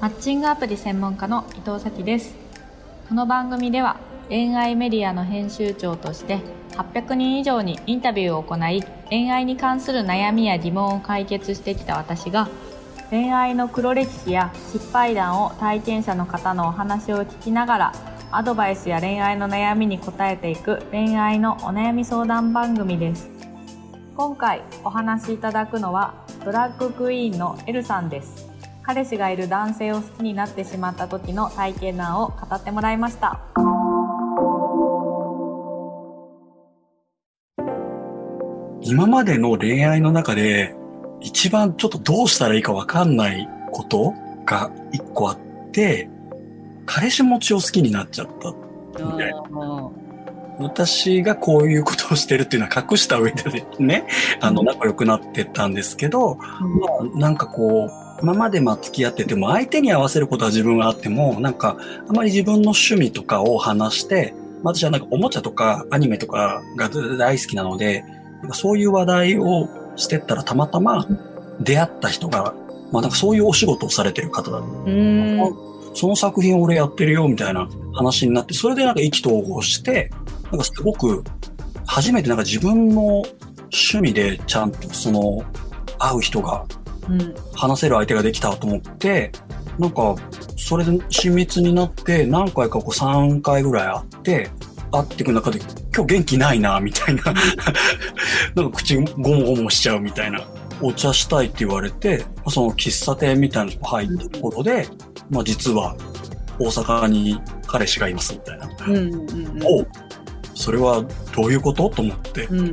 マッチングアプリ専門家の伊藤咲です。この番組では恋愛メディアの編集長として800人以上にインタビューを行い恋愛に関する悩みや疑問を解決してきた私が恋愛の黒歴史や失敗談を体験者の方のお話を聞きながらアドバイスや恋愛の悩みに答えていく恋愛のお悩み相談番組です。今回お話しいただくのはドラッグクイーンのエルさんです。彼氏がいる男性を好きになってしまった時の体験談を語ってもらいました。今までの恋愛の中で一番ちょっとどうしたらいいかわかんないことが一個あって、彼氏持ちを好きになっちゃった。みたいな。私がこういうことをしてるっていうのは隠した上でね、あの、仲良くなってったんですけど、まあ、なんかこう、今までまあ付き合ってても相手に合わせることは自分はあっても、なんかあまり自分の趣味とかを話して、まあ私はなんかおもちゃとかアニメとかが大好きなので、なんかそういう話題をしてったらたまたま出会った人が、まあなんかそういうお仕事をされてる方だその作品俺やってるよみたいな話になって、それでなんか意気投合して、なんかすごく初めてなんか自分の趣味でちゃんとその会う人がうん話せる相手ができたと思って、なんか、それで親密になって、何回かこう3回ぐらい会って、会っていく中で、今日元気ないな、みたいな。なんか口ゴモゴモしちゃうみたいな。お茶したいって言われて、その喫茶店みたいなとこ入ったところで、まあ実は大阪に彼氏がいますみたいな。うんうんおそれはどういうこと？と思って。うん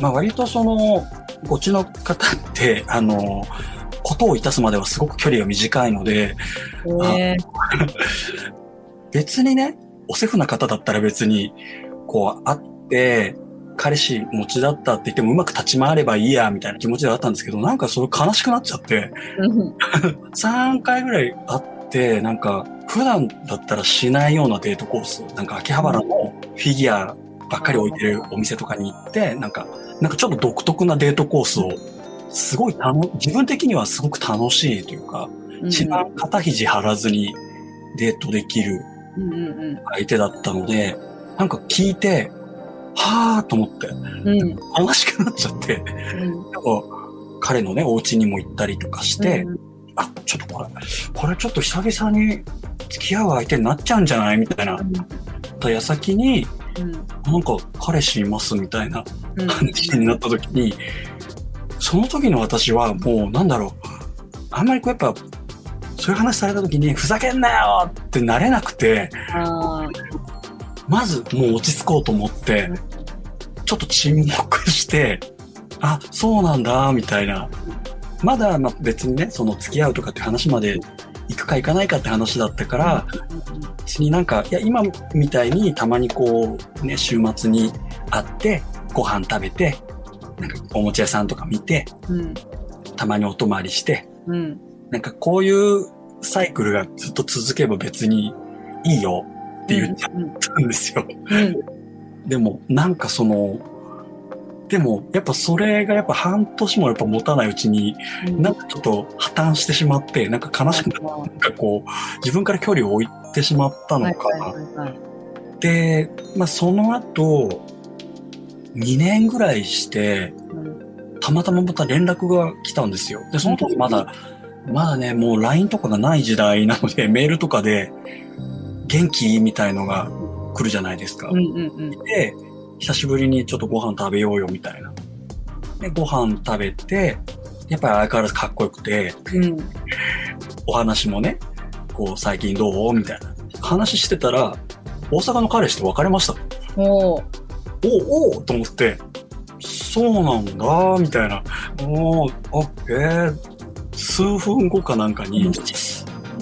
まあ割とその、こっちの方って、あの、ことをいたすまではすごく距離が短いので、え別にね、おせふな方だったら別に、こう、会って、彼氏持ちだったって言ってもうまく立ち回ればいいや、みたいな気持ちであったんですけど、なんかそれ悲しくなっちゃって、うん。3回ぐらい会って、なんか、普段だったらしないようなデートコース、なんか秋葉原のフィギュアばっかり置いてるお店とかに行って、なんか、なんかちょっと独特なデートコースを、すごい楽、自分的にはすごく楽しいというか、一番肩肘張らずにデートできる相手だったので、なんか聞いて、はぁーと思って、うん。悲しくなっちゃって、彼のね、お家にも行ったりとかして、あ、ちょっとこれ、これちょっと久々に付き合う相手になっちゃうんじゃないみたいな。た矢先に、うん。なんか彼氏いますみたいなうん話になった時に、その時の私はもうなんだろう、あんまりこうやっぱ、そういう話された時に、ふざけんなよってなれなくて、あまずもう落ち着こうと思ってうん、ちょっと沈黙して、あ、そうなんだ、みたいな。まだまあ別にね、その付き合うとかって話まで行くか行かないかって話だったから、別になんか、いや、今みたいにたまにこう、ね、週末に会って、ご飯食べて、なんかおもちゃ屋さんとか見て、うんたまにお泊まりして、うんなんかこういうサイクルがずっと続けば別にいいよって言っちゃったんですよ。うん。でも、なんかその、でも、やっぱそれがやっぱ半年もやっぱ持たないうちに、うんなんかちょっと破綻してしまって、なんか悲しくななんかこう、自分から距離を置いてしまったのかな。はいはいはいで、まあその後、2年ぐらいして、うんたまたままた連絡が来たんですよ。で、その時まだ、まだね、もう LINE とかがない時代なので、メールとかで、元気？みたいのが来るじゃないですか。うんうんうんで、久しぶりにちょっとご飯食べようよみたいな。で、ご飯食べて、やっぱり相変わらずかっこよくて、うんお話もね、こう、最近どう？みたいな。話してたら、大阪の彼氏と別れました。おーおおおと思って、そうなんだ、みたいな。おーあ、えー、数分後かなんかに、うんい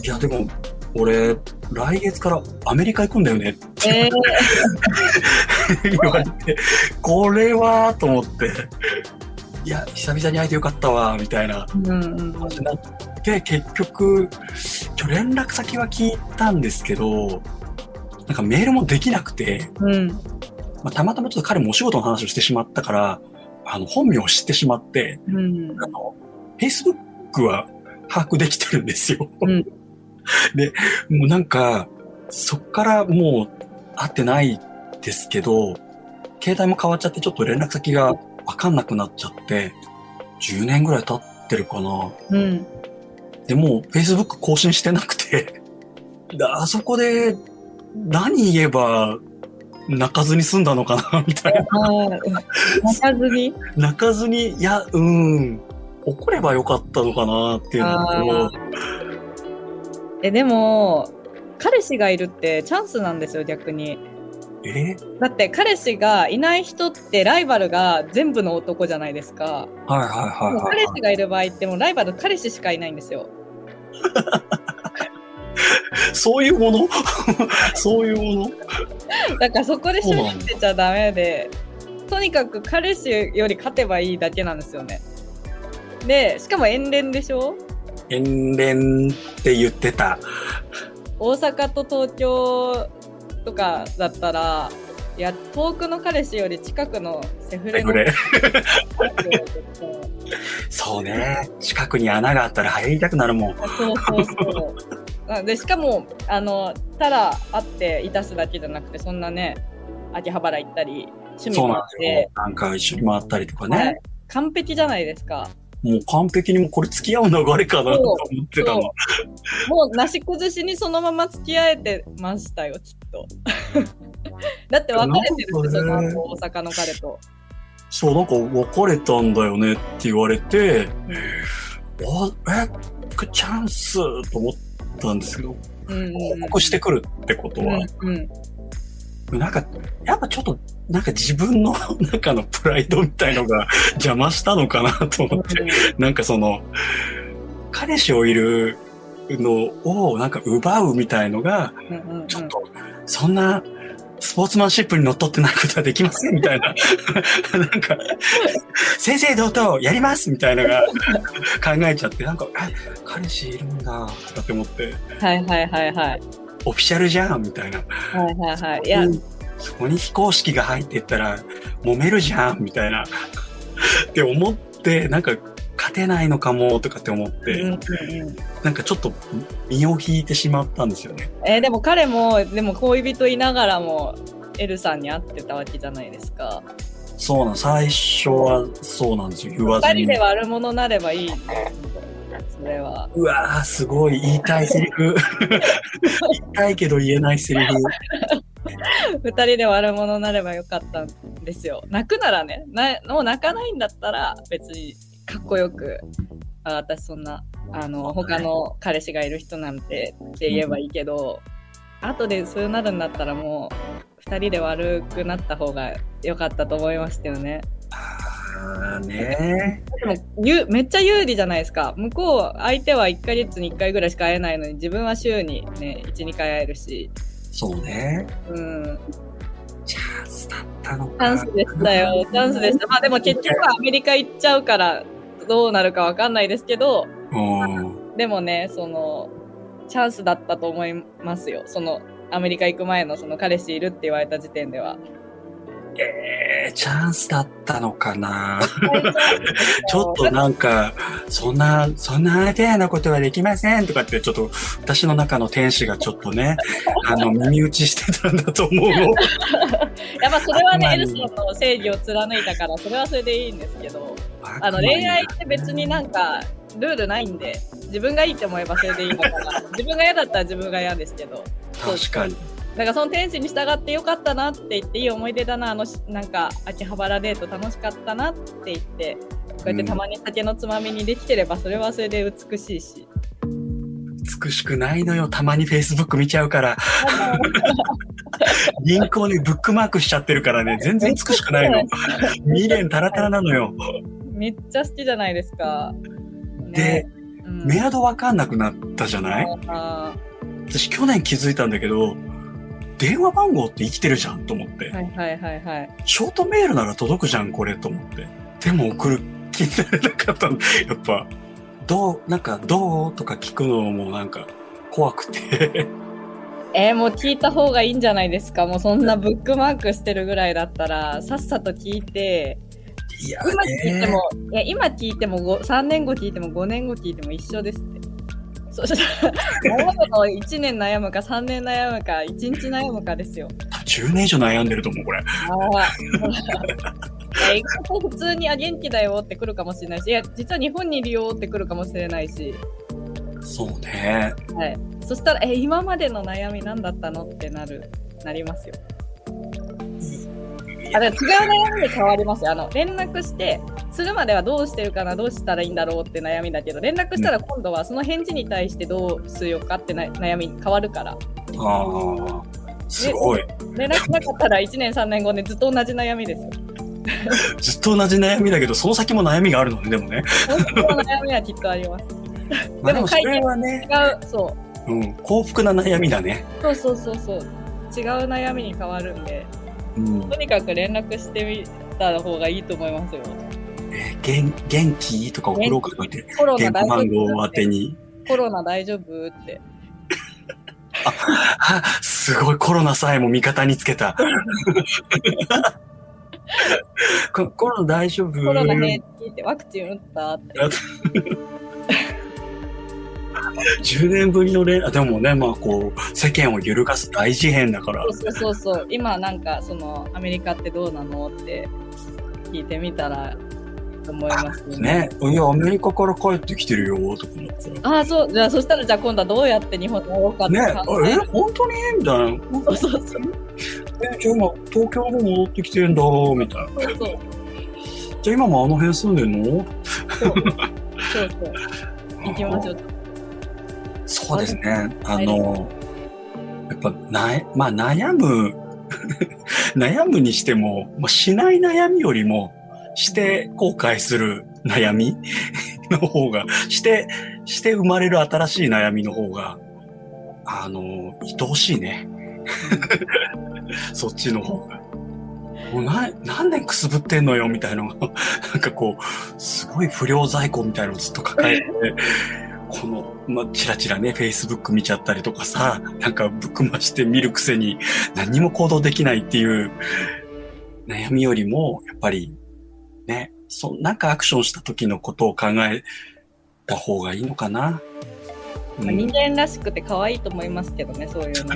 や、でも、俺、来月からアメリカ行くんだよねってえー言われて、これは、と思って、いや、久々に会えてよかったわ、みたいな。うんうん話になって、結局、今日連絡先は聞いたんですけど、なんかメールもできなくて、うん。まあ、たまたまちょっと彼もお仕事の話をしてしまったから、あの、本名を知ってしまって、うん。あの、Facebook は把握できてるんですよ。うん。で、もうなんか、そっからもう会ってないですけど、携帯も変わっちゃってちょっと連絡先がわかんなくなっちゃって、10年ぐらい経ってるかな。うん。でもう Facebook 更新してなくて、であそこで何言えば泣かずに済んだのかな みたいな。はい。泣かずに？泣かずに、いや、うーん、怒ればよかったのかなっていうのあと、え、でも、彼氏がいるってチャンスなんですよ、逆に。え？だって彼氏がいない人ってライバルが全部の男じゃないですか。はいはいはいはい彼氏がいる場合ってもうライバル彼氏しかいないんですよ。そういうもの？そういうもの？だからそこで勝負してちゃダメで、とにかく彼氏より勝てばいいだけなんですよね。で、しかも遠恋でしょ？遠恋って言ってた。大阪と東京とかだったら、いや、遠くの彼氏より近くのセフレの。そうそうね。近くに穴があったら入りたくなるもん。そうそう。あでしかもあのただ会っていたすだけじゃなくてそんなね秋葉原行ったり趣味そうもあってなんですよ。なんか一緒に回ったりとかね。はい完璧じゃないですか。もう完璧にもうこれ付き合う流れかなと思ってたの。もうなし崩しにそのまま付き合えてましたよきっと。だって別れてるってそな大阪の彼と。そう、なんか別れたんだよねって言われて、あ、え、チャンスと思ったんですけど、報告してくるってことは、うんうんなんか、やっぱちょっと、なんか自分の 中のプライドみたいのが 邪魔したのかなと思って、なんかその、彼氏をいるのをなんか奪うみたいのが、ちょっと、そんな、スポーツマンシップにのっとってないことはできませんみたいな。なんか、先生堂々やりますみたいなのが考えちゃって、なんか、え、彼氏いるんだ、とかって思って、はいはいはいはい。オフィシャルじゃんみたいな。はいはいはい。いや、そこに非公式が入ってったら、揉めるじゃんみたいな。って思って、なんか、勝てないのかも、とかって思って、うんうんうんなんかちょっと身を引いてしまったんですよね。えーでも彼もでも恋人いながらもエルさんに会ってたわけじゃないですか。そうなん、最初はそうなんですよ、言わずに二人。で悪者なればいいそれは。うわー、すごい、言いたいセリフ。言いたいけど言えないセリフ。二人で悪者なればよかったんですよ。泣くならねな、もう泣かないんだったら別にかっこよく、あ私そんな、あの、他の彼氏がいる人なんてって言えばいいけど、後でそうなるんだったらもう二人で悪くなった方が良かったと思いましたよね。あーねでもゆめっちゃ有利じゃないですか。向こう、相手は1ヶ月に1回ぐらいしか会えないのに、自分は週にね、1、2回会えるし。そうね。うん。チャンスだったのチか。ャンスでしたよ。チャンスでした。まあでも結局はアメリカ行っちゃうから、どうなるかわかんないですけど、うん。でもね、その、チャンスだったと思いますよ。その、アメリカ行く前のその彼氏いるって言われた時点では。えー、チャンスだったのかな。ちょっとなんか、そんな、そんなフェアなことはできませんとかって、ちょっと私の中の天使がちょっとね、あの、耳打ちしてたんだと思うの。やっぱそれはね、エルソンの正義を貫いたから、それはそれでいいんですけど、あの恋愛って別になんかルールないんで、自分がいいって思えばそれでいいのかな。自分が嫌だったら自分が嫌ですけど。確かに。だからその天使に従ってよかったなって言っていい思い出だなあのしなんか秋葉原デート楽しかったなって言ってこうやってたまに酒のつまみにできてればそれはそれで美しいし、美しくないのよ。たまに Facebook 見ちゃうから。銀行にブックマークしちゃってるからね、全然美しくないの。未練タラタラなのよ。めっちゃ好きじゃないですか。でね、うんメアドわかんなくなったじゃない？あ私去年気づいたんだけど、電話番号って生きてるじゃんと思ってー。はいはいはいはい。ショートメールなら届くじゃん、これと思って。でも送る気になれなかったの。やっぱ、どう、なんか、どうとか聞くのもなんか怖くて。えー、もう聞いた方がいいんじゃないですかもうそんなブックマークしてるぐらいだったらさっさと聞いていや今聞いてね。も、いや今聞いてもご3年後聞いても5年後聞いても一緒ですってそしたら悩むの1年悩むか3年悩むか1日悩むかですよ。10年以上悩んでると思う、これ。ああ。普通にあ元気だよって来るかもしれないし、いや、実は日本にいるよって来るかもしれないし、そうね。はい。そしたら、え、今までの悩み何だったのってなる、なりますよ。あ、違う悩みで変わりますよ。あの、連絡して、するまではどうしてるかな、どうしたらいいんだろうって悩みだけど、連絡したら今度はその返事に対してどうしようかってな悩み変わるから。ああ、すごい。連絡しなかったら1年3年後ね、ずっと同じ悩みですよ。ずっと同じ悩みだけど、その先も悩みがあるのね、でもね。本当の悩みはきっとあります。まあでもそれはね、違う、そう。うん、幸福な悩みだね。そうそうそうそう。違う悩みに変わるんで、うんと。にかく連絡してみた方がいいと思いますよ。えー元元気？とか送ろうかといて、コロナ電話大丈番号を夫？当てに。コロナ大丈夫？って。あ、すごいコロナさえも味方につけた。こコロナ大丈夫？コロナねって聞いてワクチン打ったって。10年ぶりの連、あでもね、まあこう、世間を揺るがす大事変だからそう。そうそうそう。今なんかそのアメリカってどうなのって聞いてみたらと思いますよね、いや、アメリカから帰ってきてるよ、とか思って。ね、ああ、そう。じゃあそしたらじゃあ今度はどうやって日本に戻ろうかってあ考ええ、本当に？みたいな。そうそうそう。え、じゃあ今、東京の方戻ってきてんだ、みたいな。そうそう。じゃあ今もあの辺住んでんの？そうそうそう。行きましょう。そうですね。あの、やっぱ、な、まあ悩む、悩むにしても、まあ、しない悩みよりも、して後悔する悩み の方が、して、して生まれる新しい悩みの方が、あの、愛おしいね。そっちの方が。もうな、何年くすぶってんのよ、みたいなのが、なんかこう、すごい不良在庫みたいなのをずっと抱えて、この、まあ、チラチラね、Facebook 見ちゃったりとかさ、なんかぶっくまして見るくせに何も行動できないっていう悩みよりも、やっぱり、ね、そなんかアクションした時のことを考えた方がいいのかな。うまあん人間らしくて可愛いと思いますけどね、そういうの。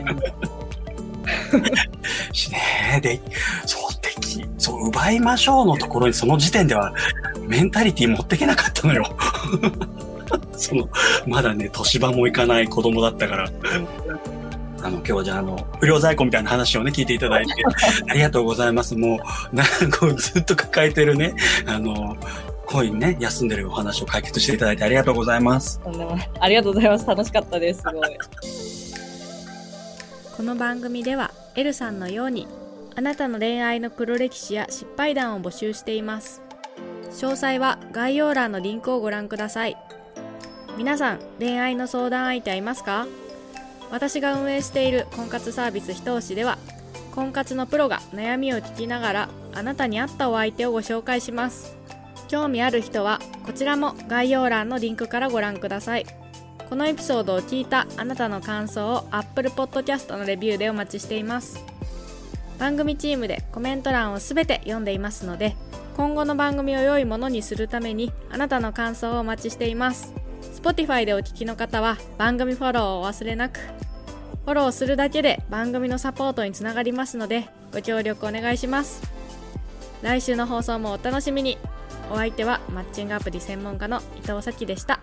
しねで、そう、敵、そう、奪いましょうのところにその時点ではメンタリティ持ってけなかったのよ。その、まだね、年場もいかない子供だったから。あの、今日はじゃあ、あの、不良在庫みたいな話をね、聞いていただいて、ありがとうございます。もう、なんかこうずっと抱えてるね、あの、恋にね、休んでるお話を解決していただいてありがとうございます。ありがとうございます。楽しかったです。すごい。この番組ではエルさんのようにあなたの恋愛の黒歴史や失敗談を募集しています詳細は概要欄のリンクをご覧ください皆さん恋愛の相談相手はいますか？私が運営している婚活サービスひと押しでは婚活のプロが悩みを聞きながらあなたに合ったお相手をご紹介します。興味ある人はこちらも概要欄のリンクからご覧ください。このエピソードを聞いたあなたの感想を Apple Podcast のレビューでお待ちしています。番組チームでコメント欄をすべて読んでいますので今後の番組を良いものにするためにあなたの感想をお待ちしています。Spotify でお聞きの方は番組フォローをお忘れなく。フォローするだけで番組のサポートにつながりますのでご協力お願いします。来週の放送もお楽しみに。お相手はマッチングアプリ専門家の伊藤咲でした。